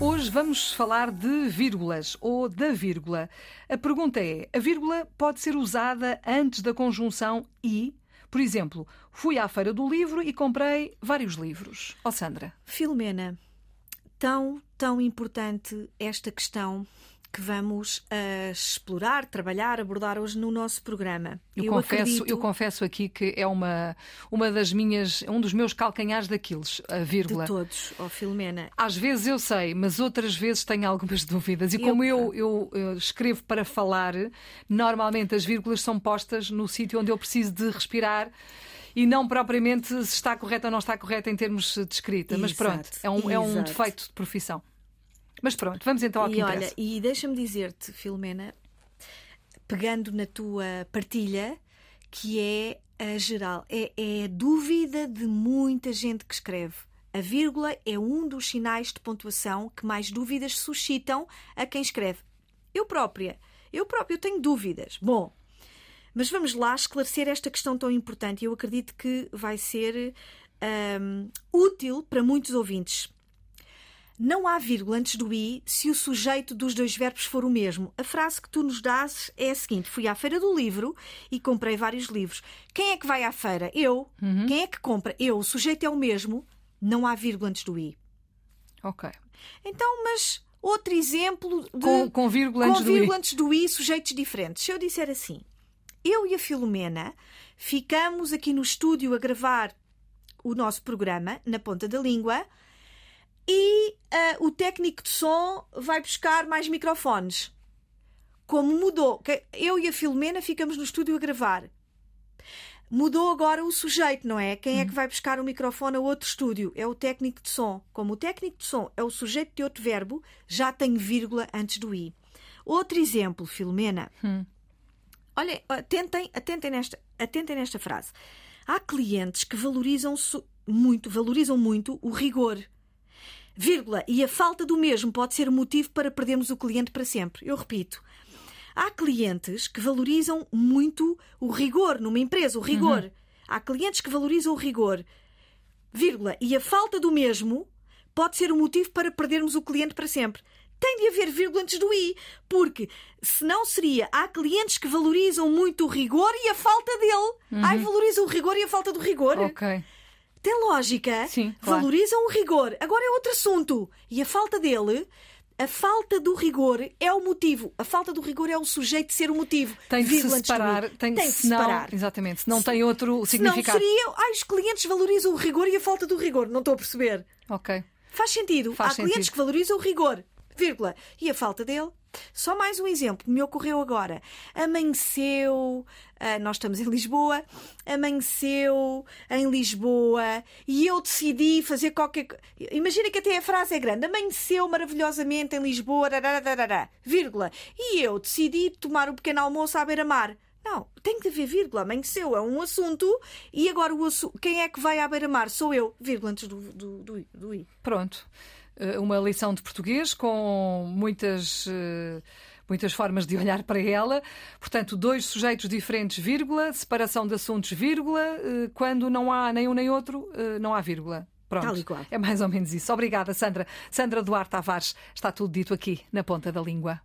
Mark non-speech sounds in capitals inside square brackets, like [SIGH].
Hoje vamos falar de vírgulas ou da vírgula. A pergunta é: a vírgula pode ser usada antes da conjunção e? Por exemplo, fui à feira do livro e comprei vários livros. Ó oh, Sandra. Filomena, tão, tão importante esta questão que vamos uh, explorar, trabalhar, abordar hoje no nosso programa. Eu, eu confesso, acredito... eu confesso aqui que é uma, uma das minhas, um dos meus calcanhares daqueles, a vírgula. De todos, ó oh, Filomena. Às vezes eu sei, mas outras vezes tenho algumas [LAUGHS] dúvidas. E como eu, eu, eu escrevo para falar, normalmente as vírgulas são postas no sítio onde eu preciso de respirar e não propriamente se está correto ou não está correto em termos de escrita. Mas pronto, é um, é um defeito de profissão. Mas pronto, vamos então ao e que olha, E deixa-me dizer-te, Filomena, pegando na tua partilha, que é a geral, é, é a dúvida de muita gente que escreve. A vírgula é um dos sinais de pontuação que mais dúvidas suscitam a quem escreve. Eu própria, eu própria tenho dúvidas. Bom, mas vamos lá esclarecer esta questão tão importante. Eu acredito que vai ser um, útil para muitos ouvintes. Não há vírgula antes do i se o sujeito dos dois verbos for o mesmo. A frase que tu nos dás é a seguinte: Fui à feira do livro e comprei vários livros. Quem é que vai à feira? Eu. Uhum. Quem é que compra? Eu. O sujeito é o mesmo. Não há vírgula antes do i. Ok. Então, mas outro exemplo de. Com, com vírgula, antes, com vírgula do antes do i, sujeitos diferentes. Se eu disser assim: Eu e a Filomena ficamos aqui no estúdio a gravar o nosso programa, na ponta da língua e uh, o técnico de som vai buscar mais microfones. Como mudou, eu e a Filomena ficamos no estúdio a gravar. Mudou agora o sujeito, não é? Quem é que vai buscar o microfone a outro estúdio? É o técnico de som. Como o técnico de som é o sujeito de outro verbo, já tem vírgula antes do i. Outro exemplo, Filomena. Hum. Olhem, atentem, atentem, nesta, atentem nesta frase. Há clientes que valorizam muito, valorizam muito o rigor vírgula, e a falta do mesmo pode ser motivo para perdermos o cliente para sempre. Eu repito. Há clientes que valorizam muito o rigor numa empresa, o rigor. Uhum. Há clientes que valorizam o rigor, vírgula, e a falta do mesmo pode ser um motivo para perdermos o cliente para sempre. Tem de haver vírgula antes do i, porque senão seria há clientes que valorizam muito o rigor e a falta dele. Uhum. Ai, valorizam o rigor e a falta do rigor. Ok tem lógica, Sim, claro. valorizam o rigor. Agora é outro assunto. E a falta dele. A falta do rigor é o motivo. A falta do rigor é o sujeito de ser o motivo. Tem de se separar. Tem, tem de se separar. Exatamente. Se não tem outro significado. Não seria. Ai, os clientes valorizam o rigor e a falta do rigor. Não estou a perceber. Ok. Faz sentido. Faz Há sentido. clientes que valorizam o rigor, vírgula, e a falta dele só mais um exemplo, me ocorreu agora. Amanheceu, uh, nós estamos em Lisboa, amanheceu em Lisboa e eu decidi fazer qualquer Imagina que até a frase é grande. Amanheceu maravilhosamente em Lisboa, rararara, vírgula. E eu decidi tomar um pequeno almoço à beira-mar. Não, tem que haver vírgula. Amanheceu é um assunto e agora o assu... quem é que vai à beira-mar? Sou eu, vírgula antes do, do, do, do I. Pronto. Eh, uma lição de português com muitas eh, muitas formas de olhar para ela. Portanto, dois sujeitos diferentes, vírgula, separação de assuntos, vírgula, eh, quando não há nem um nem outro, não há vírgula. Pronto. É mais ou menos isso. Obrigada, Sandra. Sandra Duarte Tavares. Está tudo dito aqui na ponta da língua.